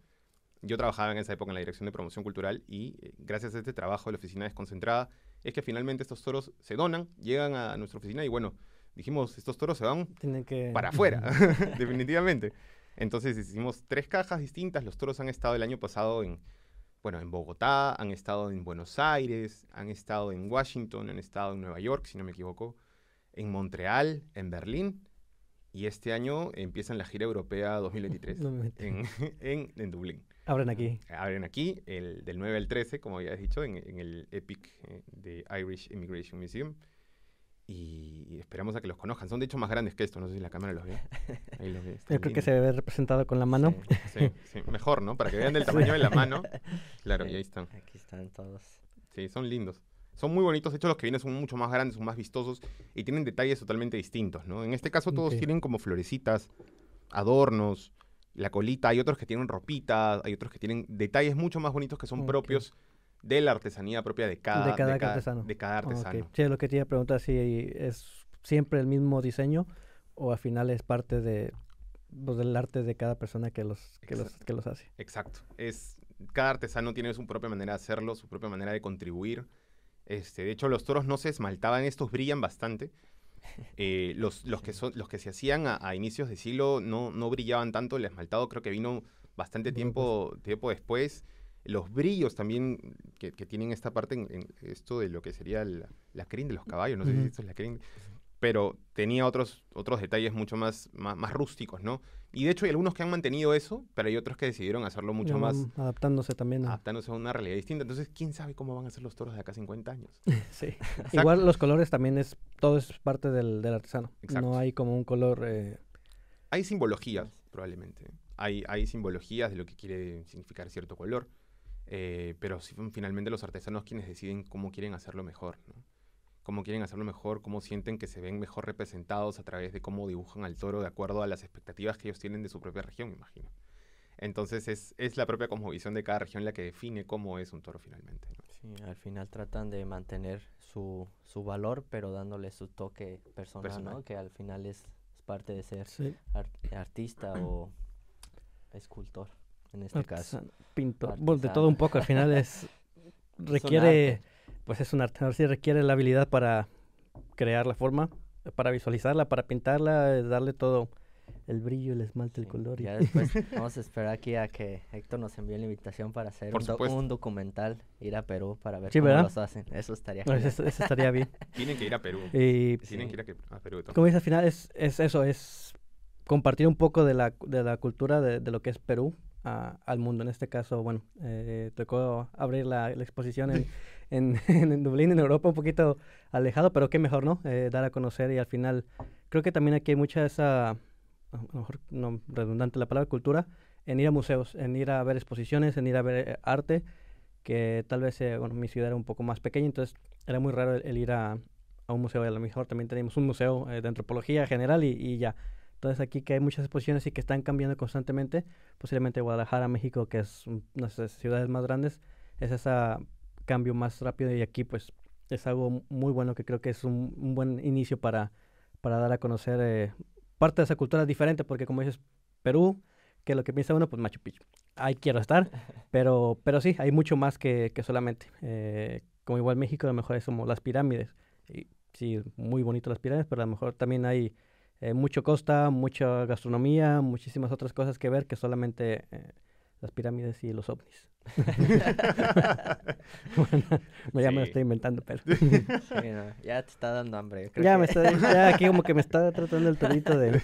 Yo trabajaba en esa época en la Dirección de Promoción Cultural y eh, gracias a este trabajo de la oficina desconcentrada es que finalmente estos toros se donan, llegan a nuestra oficina y bueno, dijimos, estos toros se van para afuera, definitivamente. Entonces hicimos tres cajas distintas, los toros han estado el año pasado en, bueno, en Bogotá, han estado en Buenos Aires, han estado en Washington, han estado en Nueva York, si no me equivoco, en Montreal, en Berlín y este año empiezan la gira europea 2023 en, en, en, Dublín. Abren aquí. Abren aquí, el, del 9 al 13, como habías dicho, en, en el EPIC eh, de Irish Immigration Museum. Y, esperamos a que los conozcan. Son de hecho más grandes que esto, no sé si la cámara los ve. Ahí los ve Yo creo que se ve representado con la mano. Sí, sí, mejor, ¿no? Para que vean del tamaño de la mano. Claro, y ahí están. Aquí están todos. Sí, son lindos. Son muy bonitos, de hecho los que vienen son mucho más grandes, son más vistosos y tienen detalles totalmente distintos, ¿no? En este caso todos tienen como florecitas, adornos, la colita, hay otros que tienen ropita, hay otros que tienen detalles mucho más bonitos que son propios de la artesanía propia de cada, de cada, artesano. De cada artesano. Sí, lo que te iba a preguntar si es siempre el mismo diseño o al final es parte de pues, del arte de cada persona que los que, los que los hace. Exacto. Es cada artesano tiene su propia manera de hacerlo, su propia manera de contribuir este, de hecho, los toros no se esmaltaban, estos brillan bastante. Eh, los, los, que son, los que se hacían a, inicios de siglo no, no brillaban tanto, el esmaltado creo que vino bastante tiempo, tiempo después. Los brillos también que, tienen esta parte, en, esto de lo que sería la, la crin de los caballos, no sé si esto es la crin, pero tenía otros, otros detalles mucho más, más, rústicos, ¿no? Y de hecho hay algunos que han mantenido eso, pero hay otros que decidieron hacerlo mucho más... Adaptándose también. Adaptándose a una realidad distinta. Entonces, ¿quién sabe cómo van a ser los toros de acá 50 años? sí. Igual los colores también es... Todo es parte del, artesano. Exacto. No hay como un color... Eh, hay simbologías, probablemente. Hay, hay simbologías de lo que quiere significar cierto color. Eh, pero finalmente los artesanos quienes deciden cómo quieren hacerlo mejor, ¿no? Cómo quieren hacerlo mejor, cómo sienten que se ven mejor representados a través de cómo dibujan al toro de acuerdo a las expectativas que ellos tienen de su propia región, me imagino. Entonces es, es la propia cosmovisión de cada región la que define cómo es un toro finalmente. Sí, al final tratan de mantener su, su valor, pero dándole su toque personal, ¿no? Que al final es, parte de ser artista o escultor, en este caso. Pintor, de todo un poco, al final es requiere pues es un arte. si requiere la habilidad para crear la forma, para visualizarla, para pintarla, darle todo el brillo, el esmalte, el color. Ya después vamos a esperar aquí a que Héctor nos envíe la invitación para hacer un, documental, ir a Perú para ver cómo los hacen. Eso estaría eso, estaría bien. Tienen que ir a Perú. Y, Tienen que ir a, Perú. Como dice al final, es, es eso, es compartir un poco de la, de la cultura de, de lo que es Perú al mundo. En este caso, bueno, eh, tocó abrir la, exposición en, en, en, Dublín, en Europa, un poquito alejado, pero qué mejor, ¿no? Eh, dar a conocer y al final, creo que también aquí hay mucha esa, a lo mejor no redundante la palabra, cultura, en ir a museos, en ir a ver exposiciones, en ir a ver eh, arte, que tal vez, bueno, mi ciudad era un poco más pequeña, entonces era muy raro el, ir a, a, un museo, y a lo mejor también tenemos un museo de antropología general y, y ya entonces aquí que hay muchas exposiciones y que están cambiando constantemente, posiblemente Guadalajara, México, que es una de las ciudades más grandes, es ese cambio más rápido y aquí pues es algo muy bueno que creo que es un, buen inicio para, para dar a conocer eh, parte de esa cultura diferente, porque como dices, Perú que lo que piensa uno, pues Machu Picchu. Ahí quiero estar, pero, pero sí, hay mucho más que, que solamente. Eh, como igual México, a lo mejor es como las pirámides. Y, sí, muy bonito las pirámides, pero a lo mejor también hay eh, mucho costa, mucha gastronomía, muchísimas otras cosas que ver que solamente eh, las pirámides y los ovnis. bueno, ya me lo Sí. estoy inventando, pero Sí, no, ya te está dando hambre. creo ya que- me está, ya aquí como que me está tratando el torito de... De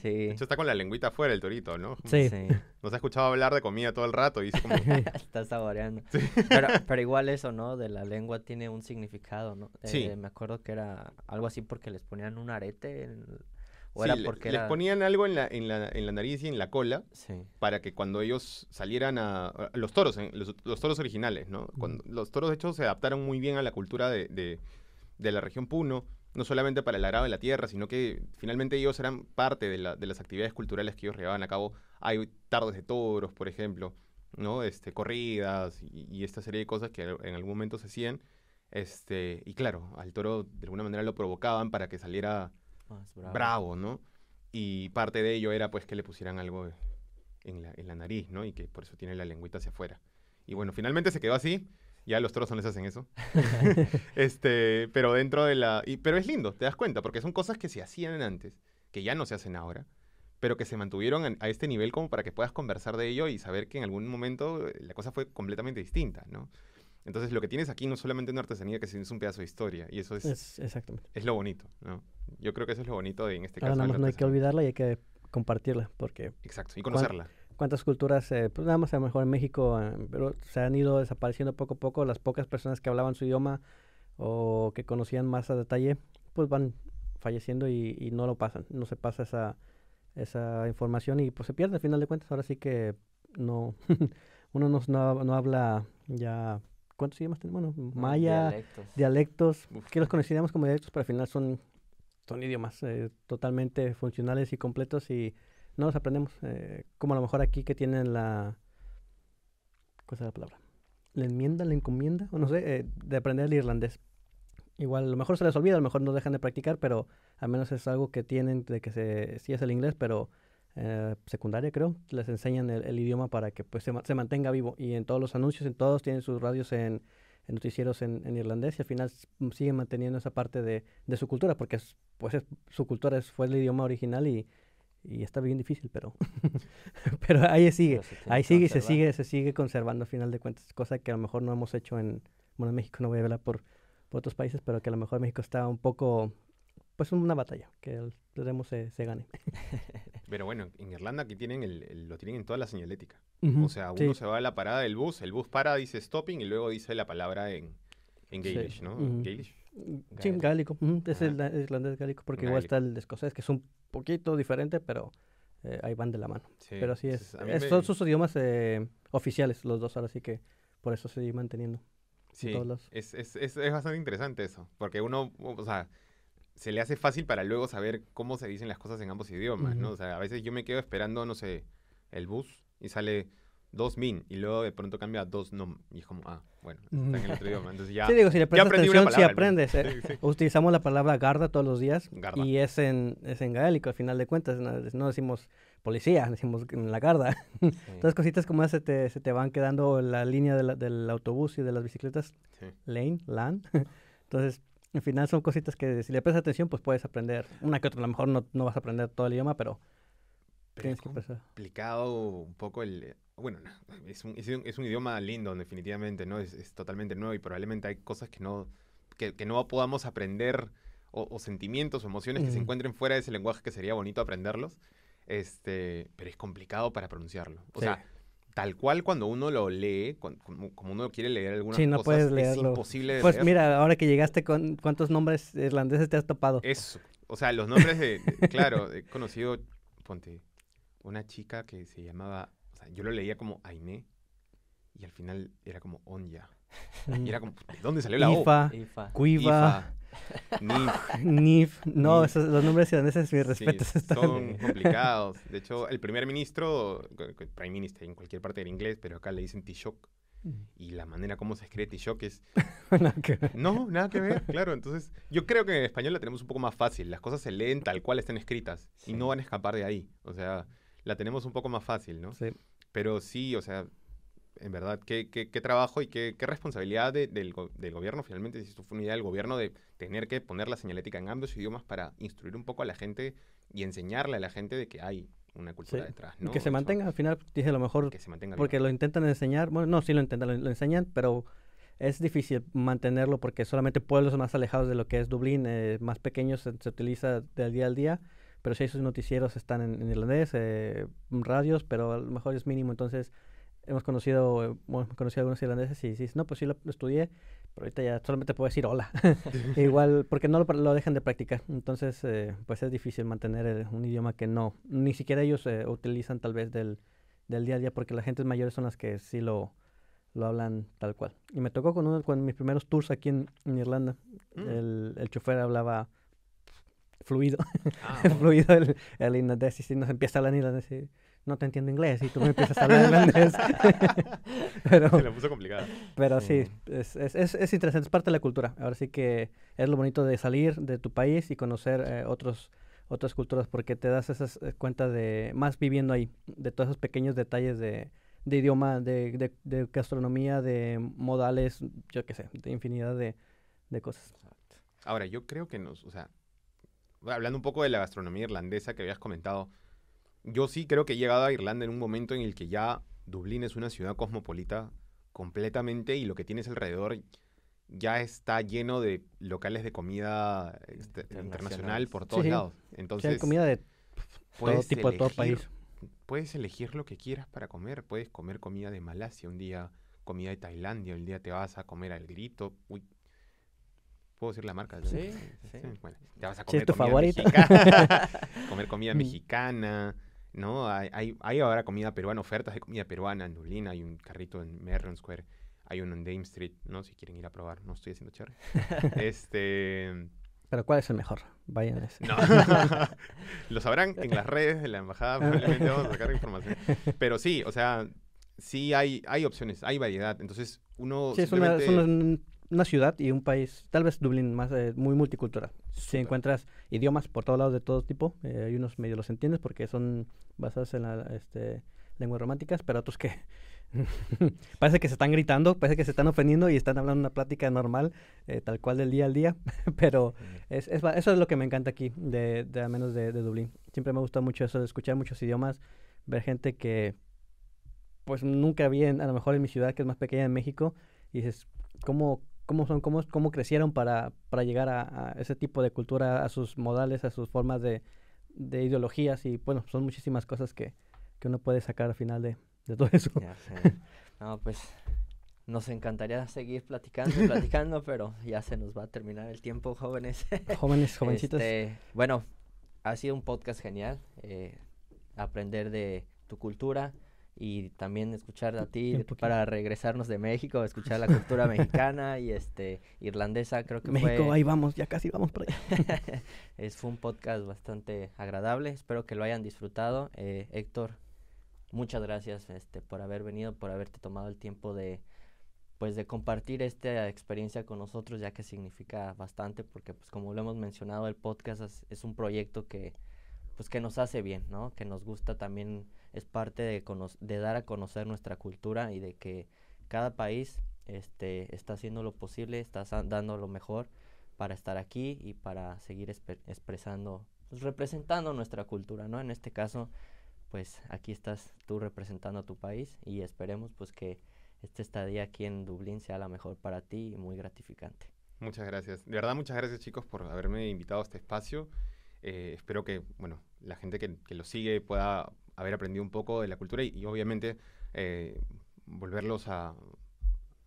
Sí. hecho, está con la lengüita afuera el torito, ¿no? Sí. Sí. Nos ha escuchado hablar de comida todo el rato y dice como... Está saboreando. Pero, pero igual eso, ¿no? De la lengua tiene un significado, ¿no? Sí. Eh, me acuerdo que era algo así porque les ponían un arete en- o Sí, era porque les era... ponían algo en la, en, la, en la nariz y en la cola Sí. para que cuando ellos salieran a... a- los toros, los, los toros originales, ¿no? Cuando, los toros, de hecho, se adaptaron muy bien a la cultura de, de- de la región Puno, no solamente para el arado de la tierra, sino que finalmente ellos eran parte de, la- de las actividades culturales que ellos llevaban a cabo. Hay tardes de toros, por ejemplo, ¿no? Este, corridas y, y esta serie de cosas que en algún momento se hacían. Este, y claro, al toro de alguna manera lo provocaban para que saliera Más bravo. bravo, ¿no? Y parte de ello era pues que le pusieran algo en la, en la nariz, ¿no? Y que por eso tiene la lengüita hacia afuera. Y bueno, finalmente se quedó así. Ya los toros no les hacen eso. este, pero dentro de la... Y, pero es lindo, te das cuenta, porque son cosas que se hacían antes, que ya no se hacen ahora, pero que se mantuvieron a este nivel como para que puedas conversar de ello y saber que en algún momento eh, la cosa fue completamente distinta, ¿no? Entonces lo que tienes aquí no es solamente una artesanía, que es un pedazo de historia, y eso es, es, Es, exactamente. lo bonito, ¿no? Yo creo que eso es lo bonito de, en este Ahora caso. nada más no hay que olvidarla y hay que compartirla, porque Exacto, y conocerla. cuántas culturas, eh, pues nada más a lo mejor en México, eh, pero se han ido desapareciendo poco a poco. Las pocas personas que hablaban su idioma o que conocían más a detalle, pues van falleciendo y, y no lo pasan, no se pasa esa, esa información y pues se pierde al final de cuentas. Ahora sí que no, uno no, no, no habla ya, ¿cuántos idiomas tenemos? Bueno, No, maya, dialectos. dialectos, que los conocíamos como dialectos, pero al final son, son idiomas eh, totalmente funcionales y completos y no los aprendemos. eh, como a lo mejor aquí que tienen la... ¿Cuál es la palabra? La enmienda, la encomienda, o no sé, eh, de aprender el irlandés. Igual, a lo mejor se les olvida, a lo mejor no dejan de practicar, pero al menos es algo que tienen de que se, sí es el inglés, pero eh, secundaria creo, les enseñan el, el idioma para que pues se, ma- se mantenga vivo. Y en todos los anuncios, en todos tienen sus radios en, en noticieros en, en irlandés y al final siguen manteniendo esa parte de, de su cultura, porque es, pues es- su cultura es, fue el idioma original y, y está bien difícil, pero, pero ahí sigue. Pero Ahí sigue y se sigue, se sigue conservando a final de cuentas, cosa que a lo mejor no hemos hecho en, bueno, en México no voy a hablar por, por otros países, pero que a lo mejor México está un poco, pues una batalla, que esperemos se, se gane. Pero bueno, en Irlanda aquí tienen el, el- lo tienen en toda la señalética. Ujú, O sea, sí. uno se va a la parada del bus, el bus para, dice stopping y luego dice la palabra en, en Sí, Gaelish, ¿no? ujú. Gaelish. Mm, Sí, Gaélico. gaélico. ujú, Es el irlandés gaélico, porque igual está el escocés, que es un poquito diferente, pero eh, ahí van de la mano. Sí, pero sí es, es- me- son sus idiomas eh, oficiales, los dos, ahora sí que por eso se manteniendo. Sí, lados. es, es, es, es bastante interesante eso, porque uno, o sea, se le hace fácil para luego saber cómo se dicen las cosas en ambos idiomas, ¿no? Ujú. O sea, a veces yo me quedo esperando, no sé, el bus y sale dos min y luego de pronto cambia a dos nom y es como, ah, bueno, está en el otro idioma, entonces ya... sí, digo, si le prestas atención, si palabra al menos. aprendes. eh. Sí, sí. Utilizamos la palabra garda todos los días Garda. y es en, es en gaélico, al final de cuentas. No, no decimos policía, decimos en la garda. Sí. Entonces, cositas como esas se te, se te van quedando en la línea de la- del autobús y de las bicicletas, lane, LAN. Entonces, al final son cositas que si le prestas atención, pues puedes aprender. Una que otra, a lo mejor no, no vas a aprender todo el idioma, pero Pero tienes es que prestar. complicado un poco el... Bueno, no, es un, es un, es un idioma lindo, definitivamente, ¿no? Es, es totalmente nuevo y probablemente hay cosas que no, que, que no podamos aprender o, o sentimientos o emociones que se encuentren fuera de ese lenguaje que sería bonito aprenderlos, este, pero es complicado para pronunciarlo. O Sí. sea, tal cual cuando uno lo lee, como, como uno quiere leer algunas Sí, no cosas, puedes es imposible de Pues leer. mira, ahora que llegaste, con ¿cuántos nombres irlandeses te has topado? Eso. O sea, los nombres de, de- claro, he conocido, ponte, una chica que se llamaba, o sea, yo lo leía como Ainé y al final era como Onya. Y era como, ¿de dónde salió la O? Ifa, Ifa. Cuiva, Ifa, Nif. Nif. No, Nif. esos, los nombres irlandeses, mis Sí, respetos. están- son complicados. De hecho, el primer ministro, co- prime minister en cualquier parte del inglés, pero acá le dicen Taoiseach. Y la manera como se escribe Taoiseach es Nada que ver. No, nada que ver, claro. Entonces, yo creo que en español la tenemos un poco más fácil. Las cosas se leen tal cual están escritas y Sí. no van a escapar de ahí. O sea, la tenemos un poco más fácil, ¿no? Sí. Pero sí, o sea, en verdad, qué, qué, qué trabajo y qué, qué responsabilidad de- del, del gobierno, finalmente, si esto fue una idea del gobierno de tener que poner la señalética en ambos idiomas para instruir un poco a la gente y enseñarle a la gente de que hay una cultura Sí. detrás, que se Eso, mantenga, al final, dije lo mejor, que se mantenga porque lo intentan enseñar, bueno, no, sí lo intentan, lo, lo enseñan, pero es difícil mantenerlo porque solamente pueblos más alejados de lo que es Dublín, eh, más pequeños, se, se utiliza del día al día, pero si esos noticieros están en, en irlandés, eh, radios, pero a lo mejor es mínimo, entonces hemos conocido, bueno, conocido a algunos irlandeses y dices, no, pues sí lo, lo estudié, pero ahorita ya solamente puedo decir hola. Igual, porque no lo, dejan de practicar. Entonces, eh, pues es difícil mantener el- un idioma que no, ni siquiera ellos eh, utilizan tal vez del, del día a día, porque las gentes mayores son las que sí lo, lo hablan tal cual. Y me tocó con uno, con mis primeros tours aquí en, en Irlanda. Mm. El, el chofer hablaba fluido, Ah, bueno. fluido el, el irlandés, y si nos empieza a hablar en irlandés y no te entiendo inglés, y tú me empiezas a hablar irlandés. pero, se la puso complicada. pero sí, Sí. es, es, es, es interesante, es parte de la cultura. Ahora sí que es lo bonito de salir de tu país y conocer eh, otros otras culturas porque te das esas eh, cuenta de, más viviendo ahí, de todos esos pequeños detalles de, de idioma, de, de, de gastronomía, de modales, yo qué sé, de infinidad de, de cosas. Ahora, yo creo que nos, o sea, hablando un poco de la gastronomía irlandesa que habías comentado, yo sí creo que he llegado a Irlanda en un momento en el que ya Dublín es una ciudad cosmopolita completamente y lo que tienes alrededor ya está lleno de locales de comida este, internacional por Sí, todos sí. lados. O sea, Entonces, comida de todo puedes tipo, de todo elegir- país. Puedes elegir lo que quieras para comer. Puedes comer comida de Malasia un día, comida de Tailandia, el día te vas a comer al grito. Uy, ¿puedo decir la marca? Sí, sí. Bueno, te vas a Sí, comer comida mexicana. comer comida mexicana, ¿no? Hay, hay, hay ahora comida peruana, ofertas de comida peruana en Dublín. Hay un carrito en Merrion Square. Hay uno en Dame Street, ¿no? Si quieren ir a probar. No estoy haciendo cherry. este... Pero ¿cuál es el mejor? Vayan a ese. No. Lo sabrán en las redes de la embajada, probablemente vamos a sacar información. Pero sí, o sea, sí hay, hay opciones, hay variedad. Entonces, uno Sí, es una, es simplemente- una, ciudad y un país, tal vez Dublín, más eh, muy multicultural. Si encuentras idiomas por todos lados de todo tipo, eh, hay unos medio los entiendes porque son basados en la, este, lenguas románticas, pero otros que parece que se están gritando, parece que se están ofendiendo y están hablando una plática normal, eh, tal cual del día al día, pero es, es eso es lo que me encanta aquí, de, de al menos de, de Dublín. Siempre me gusta mucho eso de escuchar muchos idiomas, ver gente que pues nunca vi en- a lo mejor en mi ciudad, que es más pequeña en México, y dices, ¿cómo, cómo son, cómo, cómo crecieron para, para llegar a, a ese tipo de cultura, a sus modales, a sus formas de, de ideologías? Y bueno, son muchísimas cosas que, que uno puede sacar al final de, de todo eso. Ya sé. No, pues nos encantaría seguir platicando y platicando, pero ya se nos va a terminar el tiempo, jóvenes. Jóvenes, jovencitas. Este, bueno, ha sido un podcast genial. eh, aprender de tu cultura y también escuchar a ti para regresarnos de México, escuchar la cultura mexicana y este irlandesa. Creo que México, fue, ahí vamos, ya casi vamos por allá. es, fue un podcast bastante agradable. Espero que lo hayan disfrutado. Eh, Héctor, muchas gracias este, por haber venido, por haberte tomado el tiempo de pues de compartir esta experiencia con nosotros, ya que significa bastante, porque pues como lo hemos mencionado, el podcast es, es un proyecto que pues que nos hace bien, ¿no? Que nos gusta también, es parte de, de dar a conocer nuestra cultura y de que cada país este, está haciendo lo posible, está dando lo mejor para estar aquí y para seguir expresando, pues, representando nuestra cultura, ¿no? En este caso, pues aquí estás tú representando a tu país y esperemos pues que esta estadía aquí en Dublín sea la mejor para ti y muy gratificante. Muchas gracias. De verdad, muchas gracias chicos por haberme invitado a este espacio. Eh, espero que, bueno, la gente que, que lo sigue pueda haber aprendido un poco de la cultura y, y obviamente eh, volverlos a,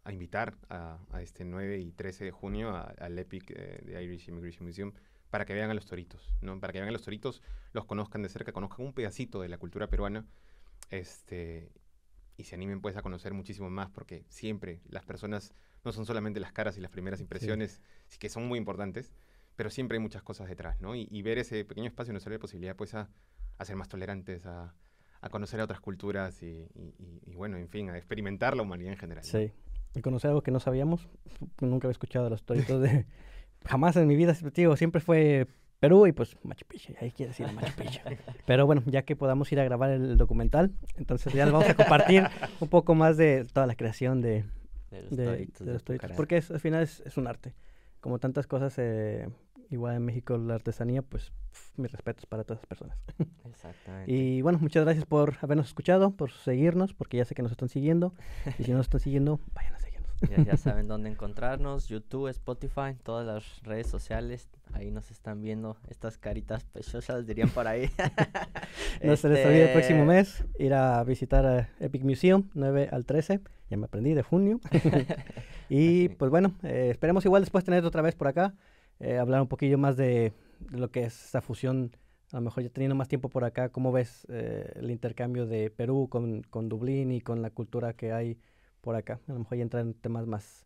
a invitar a, a este 9 y 13 de junio al EPIC eh, de Irish Immigration Museum para que vean a los toritos, ¿no? Para que vean a los toritos, los conozcan de cerca, conozcan un pedacito de la cultura peruana, este, y se animen pues a conocer muchísimo más, porque siempre las personas no son solamente las caras y las primeras impresiones, sí que son muy importantes, pero siempre hay muchas cosas detrás, ¿no? Y, y ver ese pequeño espacio nos abre la posibilidad pues a, a ser más tolerantes, a, a conocer a otras culturas y, y- y- y, bueno, en fin, a experimentar la humanidad en general. Sí. Y conocer algo que no sabíamos, nunca había escuchado de los toritos de... Jamás en mi vida, digo, siempre fue Perú y pues Machu Picchu, ahí quiere decir Machu Picchu. Pero bueno, ya que podamos ir a grabar el documental, entonces ya les vamos a compartir un poco más de toda la creación de, De los de, toritos de de los toritos, Pucará. porque es- al final es, es un arte. Como tantas cosas, eh, igual en México la artesanía, pues pf, mis respetos para todas las personas. Exactamente. Y bueno, muchas gracias por habernos escuchado, por seguirnos, porque ya sé que nos están siguiendo. Y si no nos están siguiendo, vayan a seguirnos. Ya, ya saben dónde encontrarnos, YouTube, Spotify, todas las redes sociales. Ahí nos están viendo estas caritas pechosas, dirían por ahí. No se les olvide el próximo Este, mes ir a visitar a Epic Museum 9 al 13, ya me aprendí, de junio. y pues bueno, eh, esperemos igual después tener otra vez por acá, eh, hablar un poquillo más de, lo que es esa fusión, a lo mejor ya teniendo más tiempo por acá, ¿cómo ves eh, el intercambio de Perú con, con Dublín y con la cultura que hay por acá? A lo mejor ya entrar en temas más